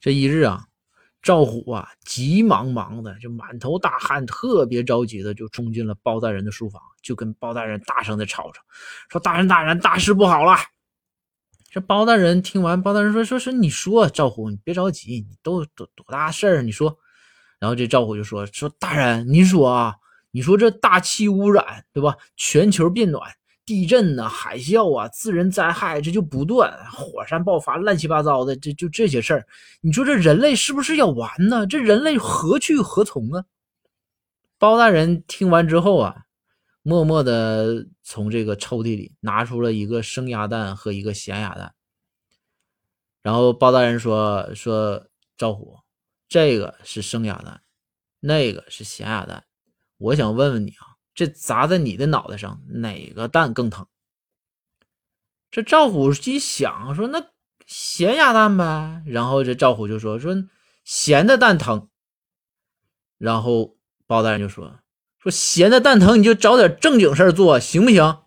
这一日啊，赵虎啊急忙忙的，就满头大汗，特别着急的就冲进了包大人的书房，就跟包大人大声的吵吵，说：“大人，大人，大事不好了！”这包大人听完，包大人说：“说说，你说，赵虎，你别着急，你都多多大事儿？你说。”然后这赵虎就说：“说大人，您说啊，你说这大气污染，对吧？全球变暖。”地震呐，海啸啊，自然灾害这就不断，火山爆发，乱七八糟的，这就这些事儿。你说这人类是不是要完呢？这人类何去何从啊？包大人听完之后啊，默默的从这个抽屉里拿出了一个生鸭蛋和一个咸鸭蛋，然后包大人说：“说赵虎，这个是生鸭蛋，那个是咸鸭蛋，我想问问你啊。”这砸在你的脑袋上，哪个蛋更疼？这赵虎一想说：“那咸鸭蛋呗。”然后这赵虎就说：“说咸的蛋疼。”然后包大人就说：“说咸的蛋疼，你就找点正经事儿做，行不行？”